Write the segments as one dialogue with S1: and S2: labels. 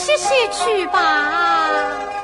S1: 歇歇去吧。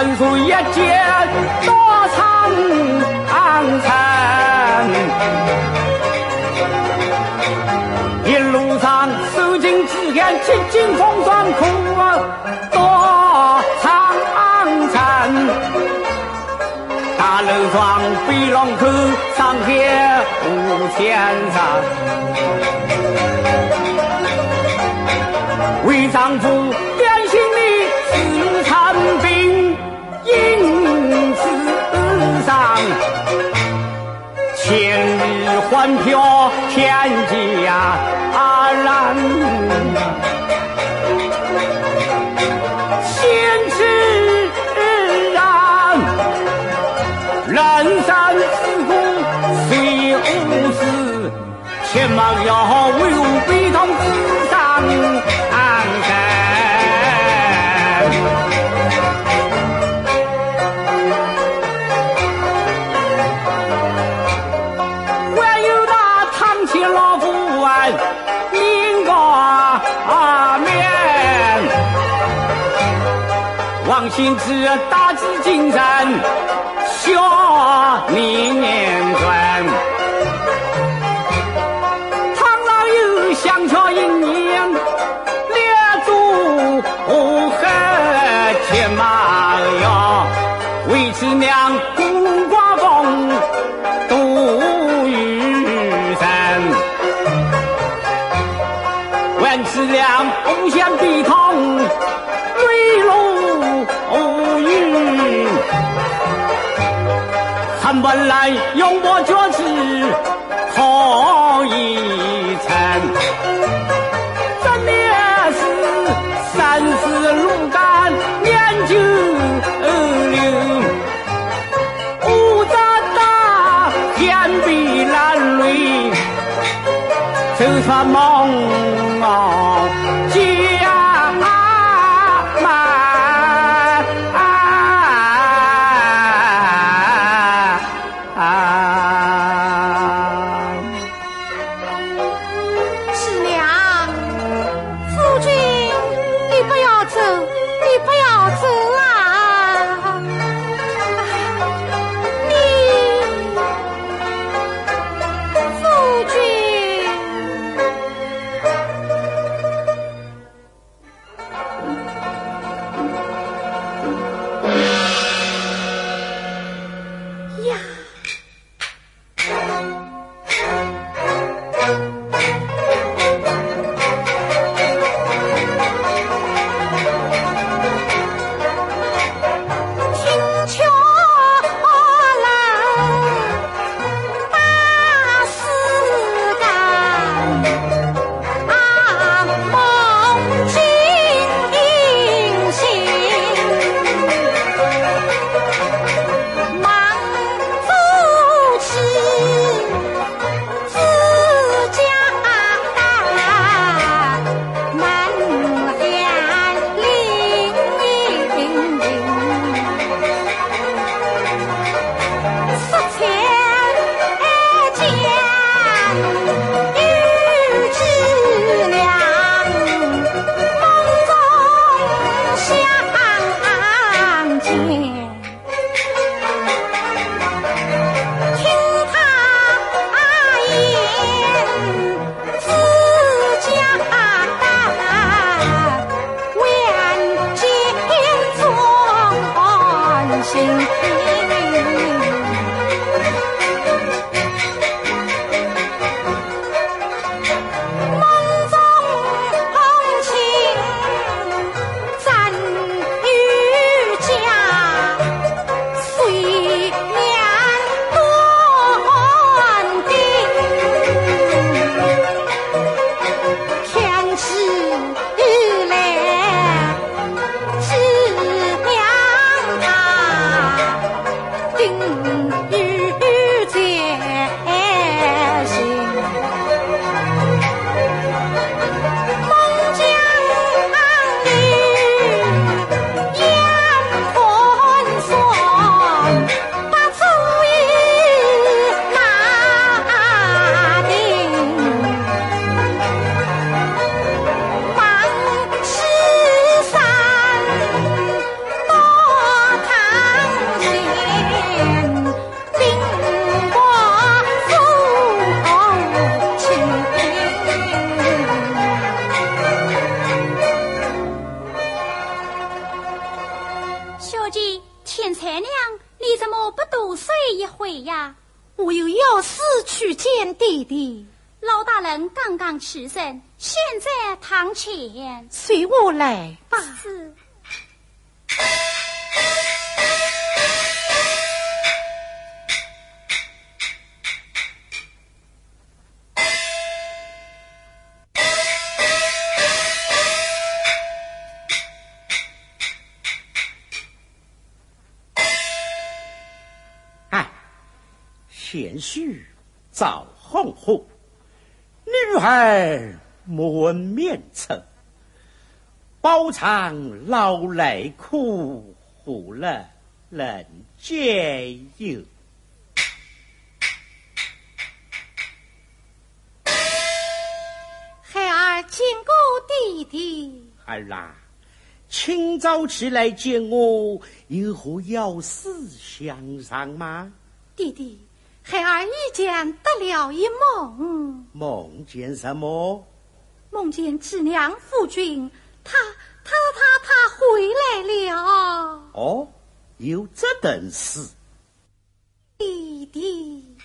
S2: 还有分数一件多长城，一路上受尽饥寒，历经风霜苦多长城。大楼上飞龙口，上海五千山，为丈夫。千日欢飘天下人，先知人，人生自古虽无事，千万要为我悲痛心志大志精神，笑年转。本来
S1: 有我做
S3: 事
S4: 贤婿早红红，女孩莫问面侧，饱尝劳累苦，何人能解忧？
S1: 孩儿见过弟弟。
S4: 儿啊，清早起来见我，有何要事相商吗？
S1: 弟弟。孩儿一见得了一梦，
S4: 梦见什么？
S1: 梦见知娘夫君，他他他他回来了。
S4: 哦，有这等事，
S1: 弟弟。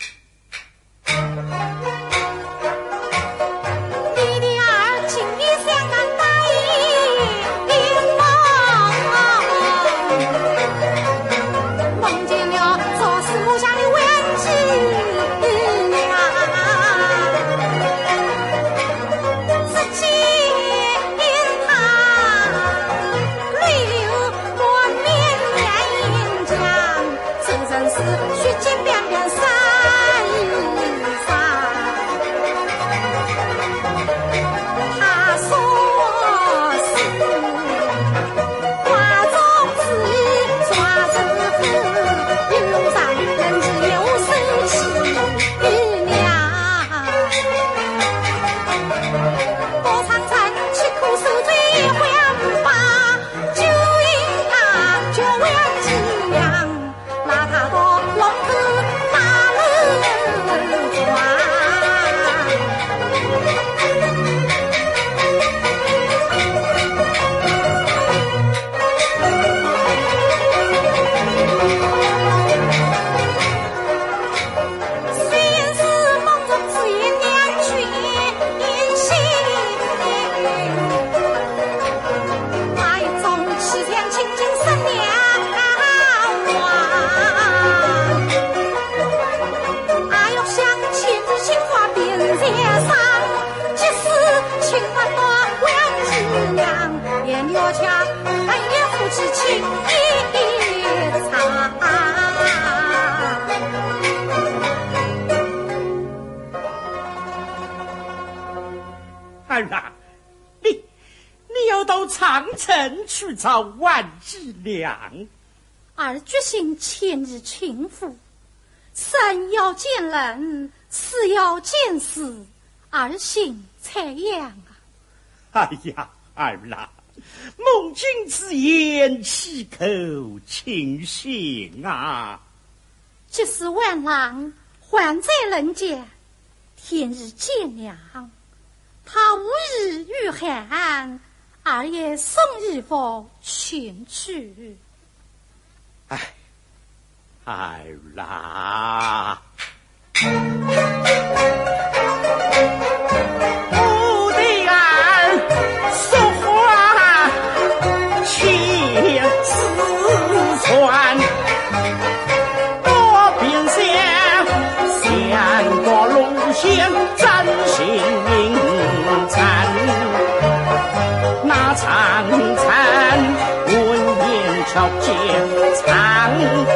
S4: 去找万志良，
S1: 儿决心千日情妇，三要见人，四要见事，儿心才样啊！
S4: 哎呀，二郎，孟君之言，岂口轻信啊！
S1: 即使万郎还在人间，天日见娘，他无日遇寒。二爷送衣服前去。
S4: 哎，儿啦。
S2: 小姐，长。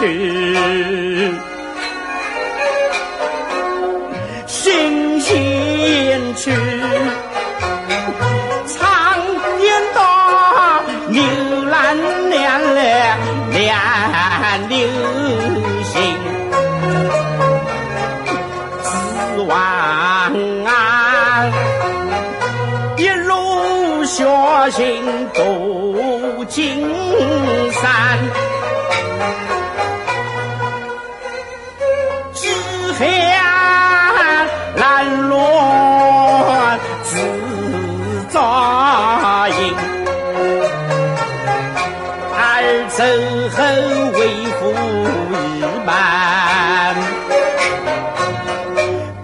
S2: 去。夫已满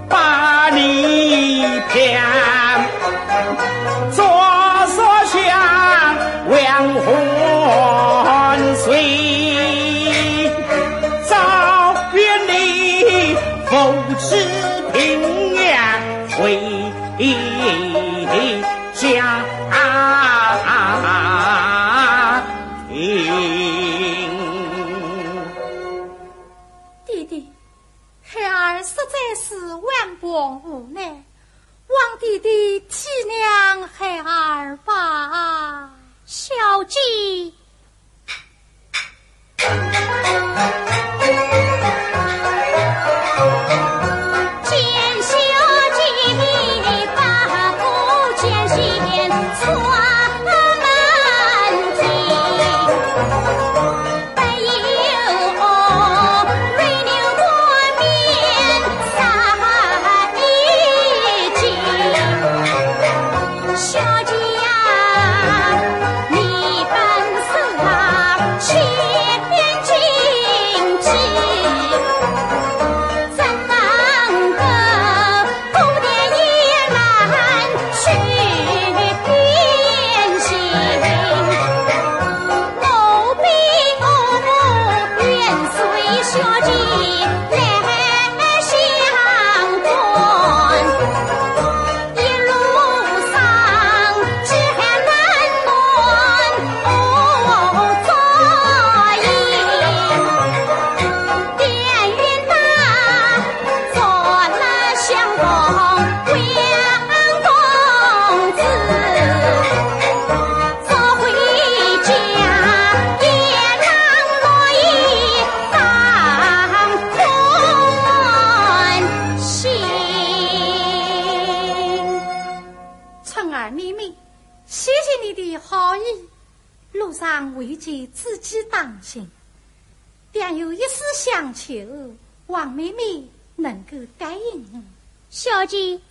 S2: 把你骗
S5: 左所向良
S6: 欢喜
S1: 早别离叩齿平安回记。小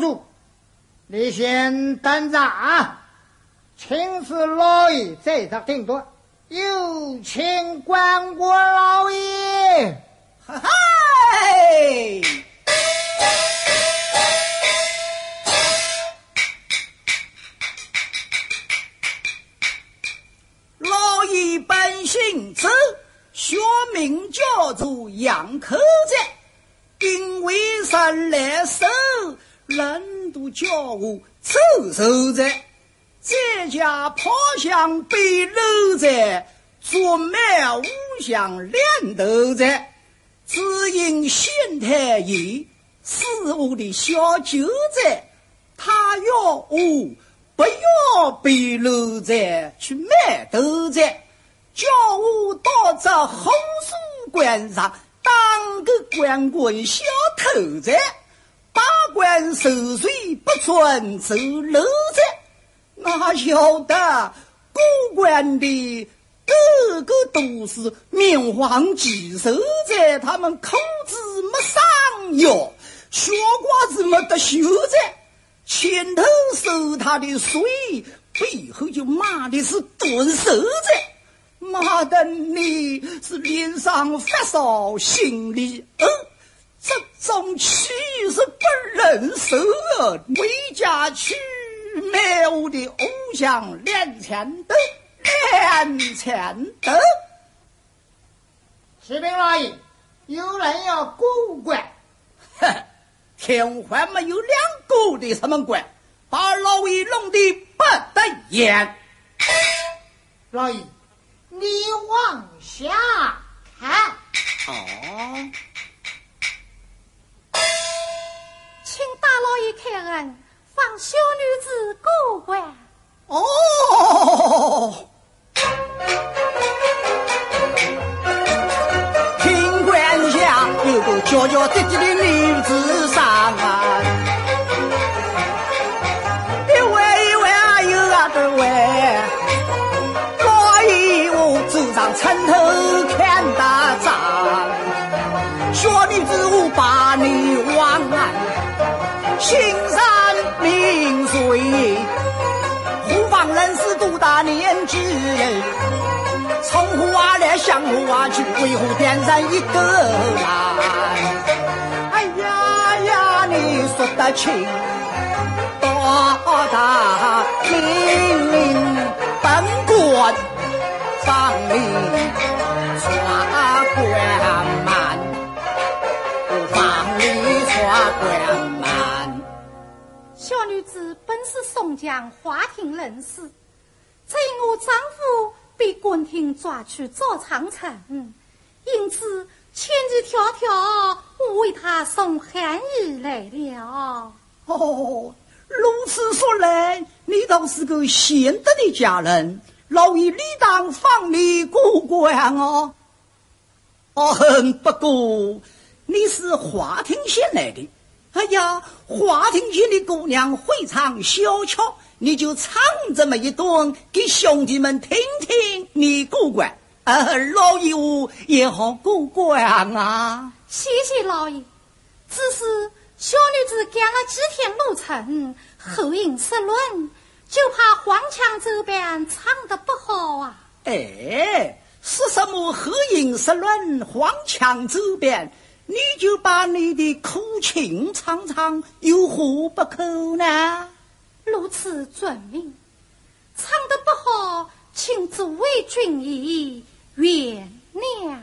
S7: 主。你先等着啊！请示老爷在场定夺，有请关国老爷。
S8: 哈嗨！老爷本姓周，学名叫做杨克泽，因为生来瘦。人都叫我周守在，在家跑向北楼在，做满五香两头在，只因县太爷是我的小舅子，他要我不要背篓在去卖豆子，叫我到这红树关上当个官棍小偷子。八官受罪不准走路子，哪晓得过关的个个都是面黄肌瘦子，他们口子没上药，血瓜子没得修子，前头收他的税，背后就骂的是蹲手子，骂的你是脸上发烧，心里饿。这种气是不忍受啊！回家去买我的偶像两千多，两千多。
S7: 启禀老爷，有人要过关。
S8: 哼，天还没有两个的什么关，把老爷弄得不得眼。
S7: 老爷，你往下看。
S8: 哦。
S1: 请大老爷开恩，放小女子过关。
S8: 哦，听关下有个娇娇滴滴的女子上啊，一位一位啊，有啊的位，老爷我走上城头看大仗，青山明水，胡方人是多大年纪？从何来向何去？为何点燃一个燃？哎呀呀，你说得清，多大命令本官放你闯关门，放你闯关门。
S1: 小女子本是宋江花亭人士，只因我丈夫被官厅抓去做长城，因此千里迢迢，我为他送寒衣来了。
S8: 哦，如此说来，你倒是个贤德的家人，老爷理当放你过关哦。哦，不过你是华亭县来的，哎呀，花亭县的姑娘会唱小巧，你就唱这么一段给兄弟们听听，你过关。呃，老爷我也好过关啊！
S1: 谢谢老爷。只是小女子赶了几天路程，后音失论，就怕黄腔走板唱得不好啊。
S8: 哎，是什么后音失论、黄腔走边？你就把你的苦情唱唱，有何不可呢？
S1: 如此遵命。唱得不好，请诸位君爷。原谅。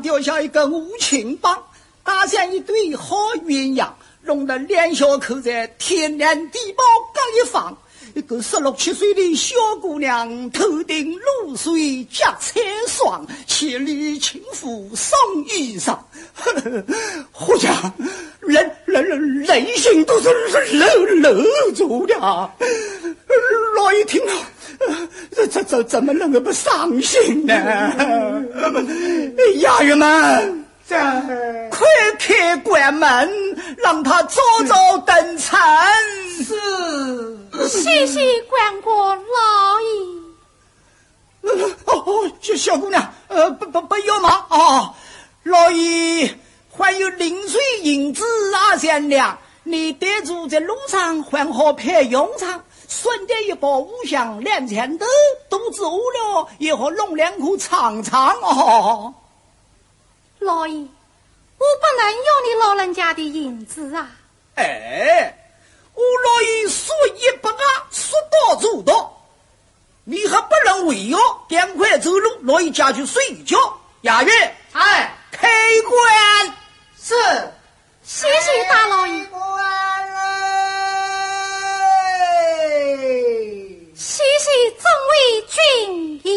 S8: 掉下一个无情棒，打下一对好鸳鸯，弄得两小口在天南地北各一方。一个十六七岁的小姑娘，头顶露水脚踩霜，千里情妇送衣裳。呵好家人人人内心都是搂搂住的。老爷听了，这这这怎么能够不伤心呢？衙员们，
S7: 这
S8: 快开关门，让他早早登城。
S7: 是。
S1: 谢谢关国老爷。
S8: 哦哦，小小姑娘，呃，不不不要忙哦。老爷还有零碎银子二三两，你带住在路上还好派用场。顺带一包五香两钱豆，肚子饿了也好弄两口尝尝哦。
S1: 老爷，我不能要你老人家的银子啊。
S8: 哎。我老爷说一不二，说到做到，你还不能违约，赶快走路，老爷家去睡觉。衙员，
S7: 哎，
S8: 开棺
S7: 是，
S1: 谢谢大老爷，谢谢众位军爷。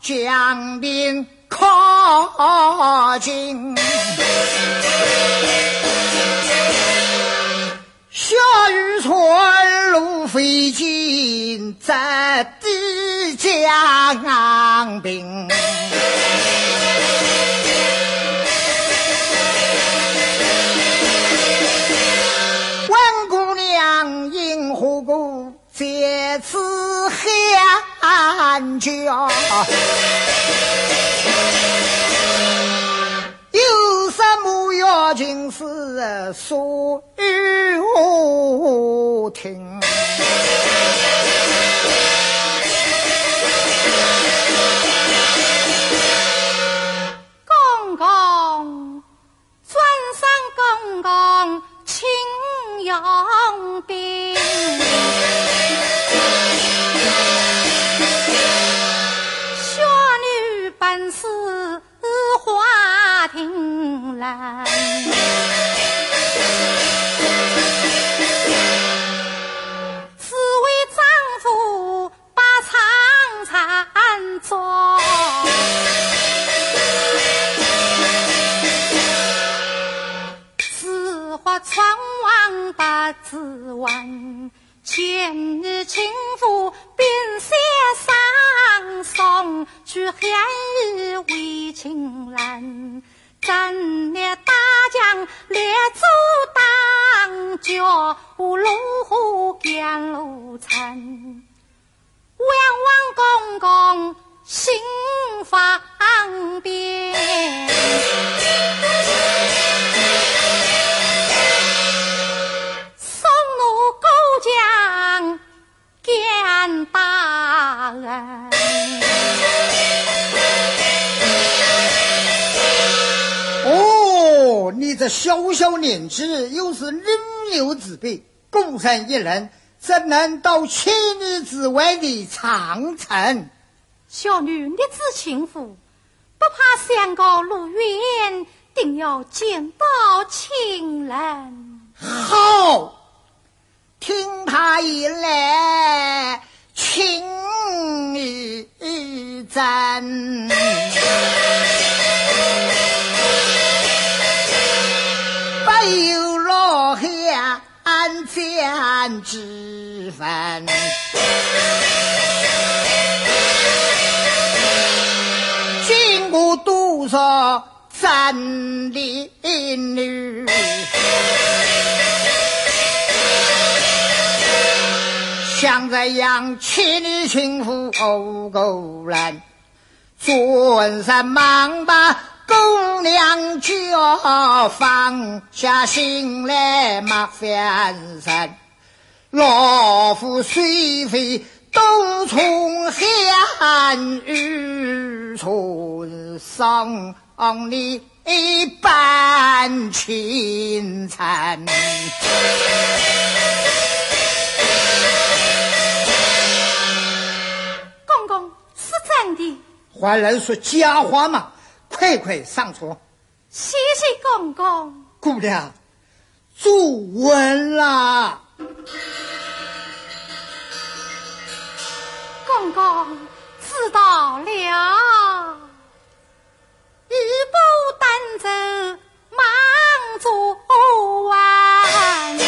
S7: 江边靠近。小渔村路飞进在抵江边黑。安家，有什么要紧事说与我听。
S1: 公公，尊上公公，请用兵。是为丈夫把长缠着，是花王不知闻，千里情夫鬓色生，送去寒衣为情人。咱列大将列祖当脚，路虎见路残。望望公公心方便，送奴勾将见大人。
S7: 哦，你这小小年纪，又是人流之辈，孤身一人。怎能到千里之外的长城？
S1: 小女立志情妇，不怕山高路远，定要见到亲人。
S7: 好，听他一来，情意真。有老汉。三间之分，经过多少真的女，像这样千里情妇哦够难，转身忙吧。姑娘就放下心来，莫烦人。老夫虽非东从寒雨春，上你一半清晨。
S1: 公公是真的？
S7: 还能说假话吗？快快上车！
S1: 谢谢公公。
S7: 姑娘，坐稳了。
S1: 公公知道了，一步单走，忙做完。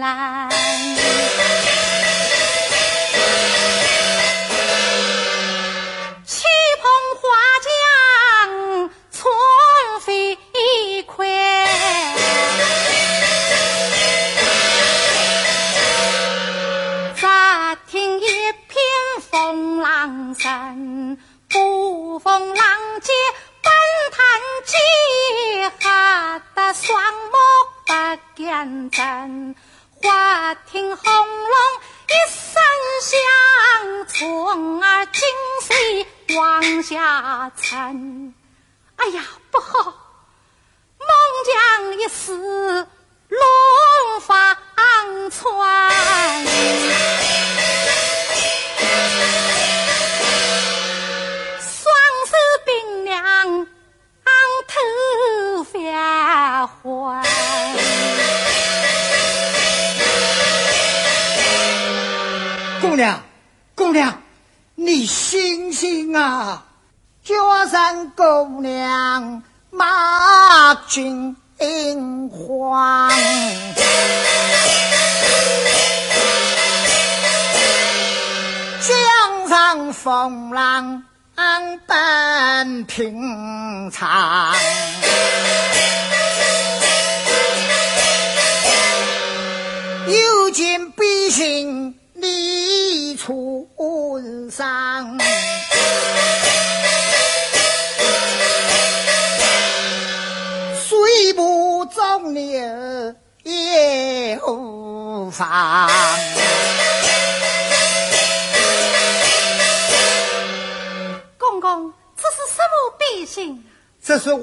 S1: 来。风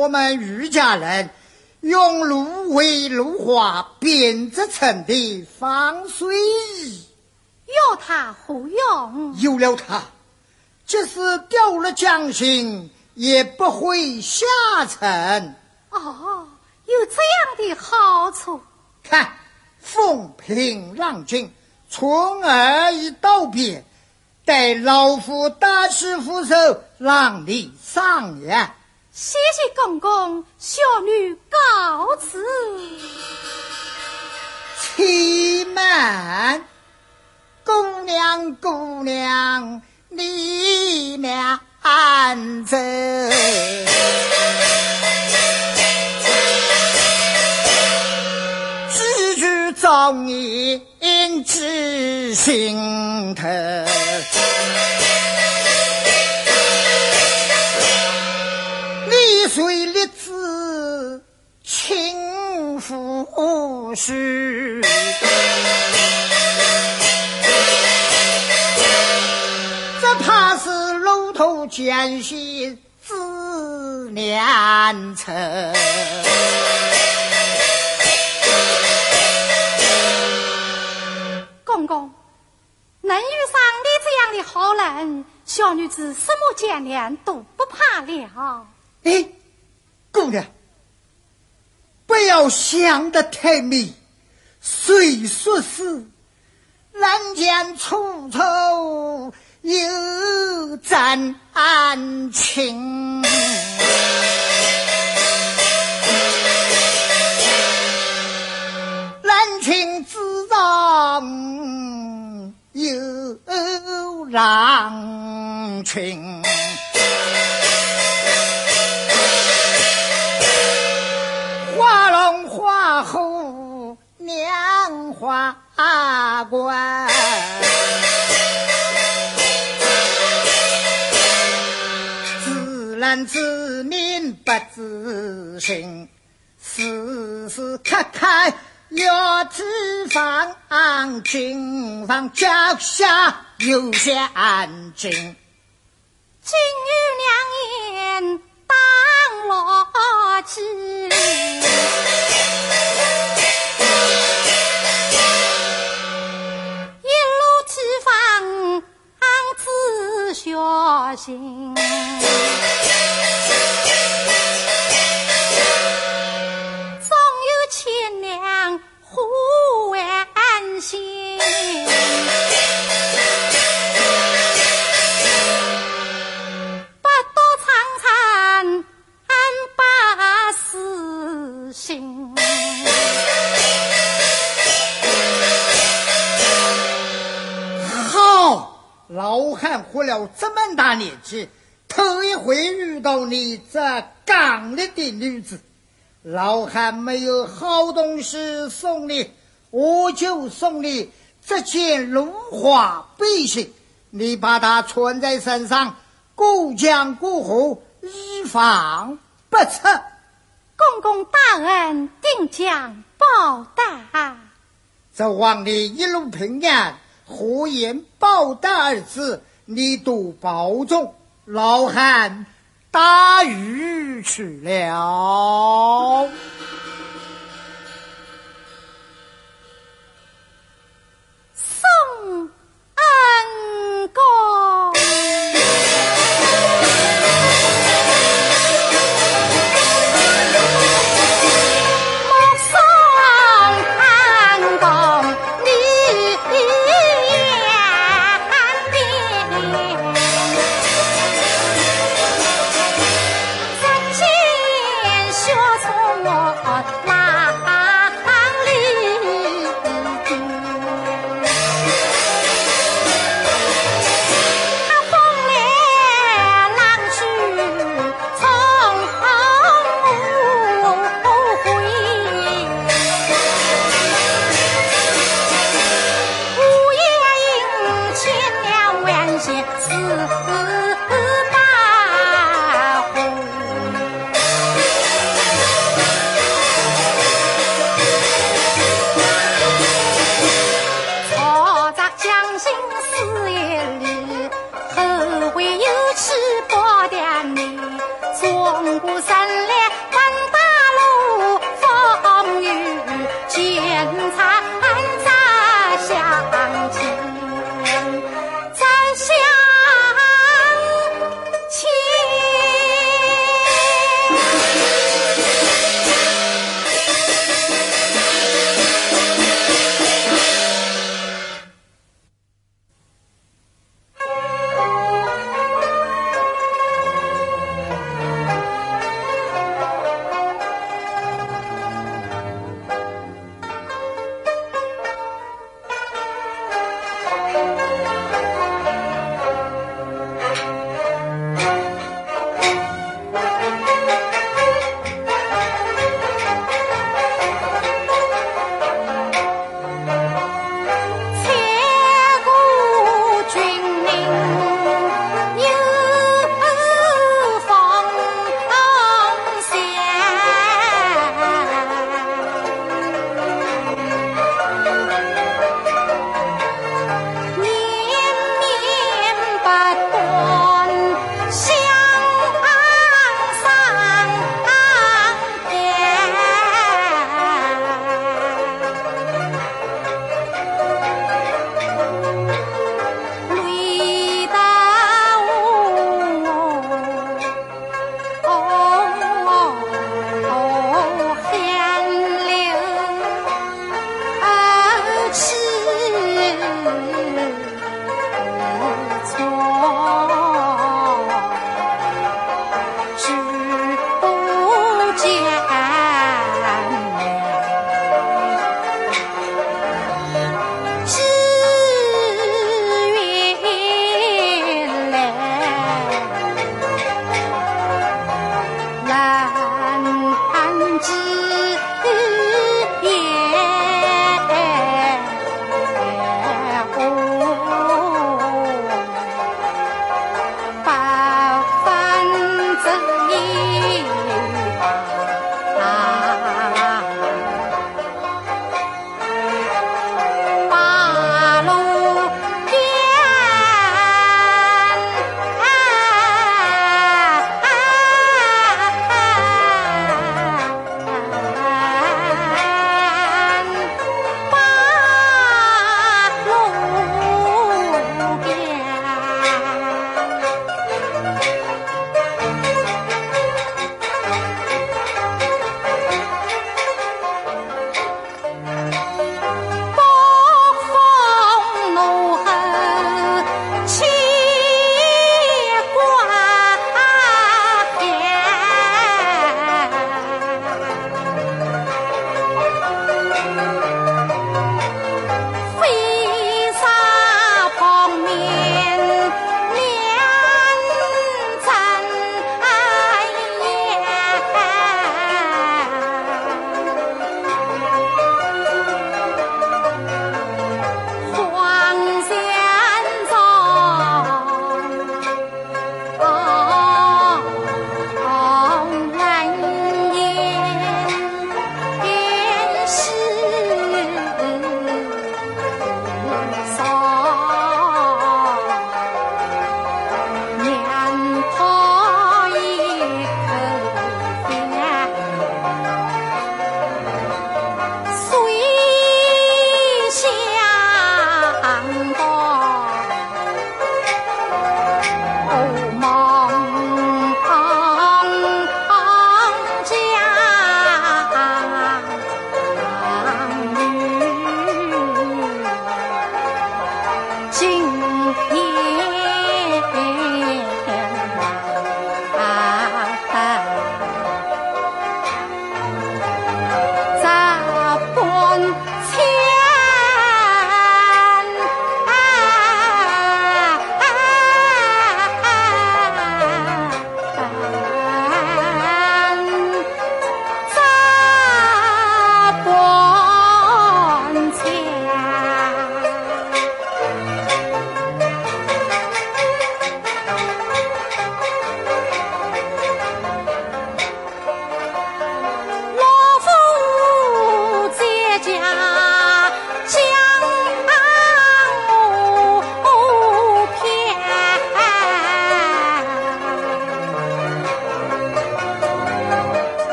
S1: 我们余家人用芦苇芦花编织成的防水衣。有它何用？
S7: 有了它，即使掉了江心，也不会下沉。
S1: 哦，有这样的好处。
S7: 看，风平浪静，从儿已道别。待老夫大施扶手，让你上呀！
S1: 谢谢公公，小女告辞。
S7: 且慢，姑娘，姑娘，你慢走，记住忠义记心头。夫婿，只怕是路途艰辛自难成。
S1: 公公，能遇上你这样的好人，小女子什么艰难都不怕了。
S7: 哎，姑娘，不要想得太美。虽说是人间处处有真情，人情之上有郎情。花冠，自人自明不自信，时时刻刻要提防，谨防脚下有陷阱。
S1: 金玉良言当牢记，小心。总有千娘护万心。
S7: 老汉活了这么大年纪，头一回遇到你这刚烈的女子。老汉没有好东西送你，我就送你这件芦花背心，你把它穿在身上，过江过河，以防不测。
S1: 公公大恩，定将报答。
S7: 这望你一路平安，胡言报答二字，你多保重。老汉打鱼去了。
S1: 送恩公。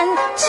S1: 合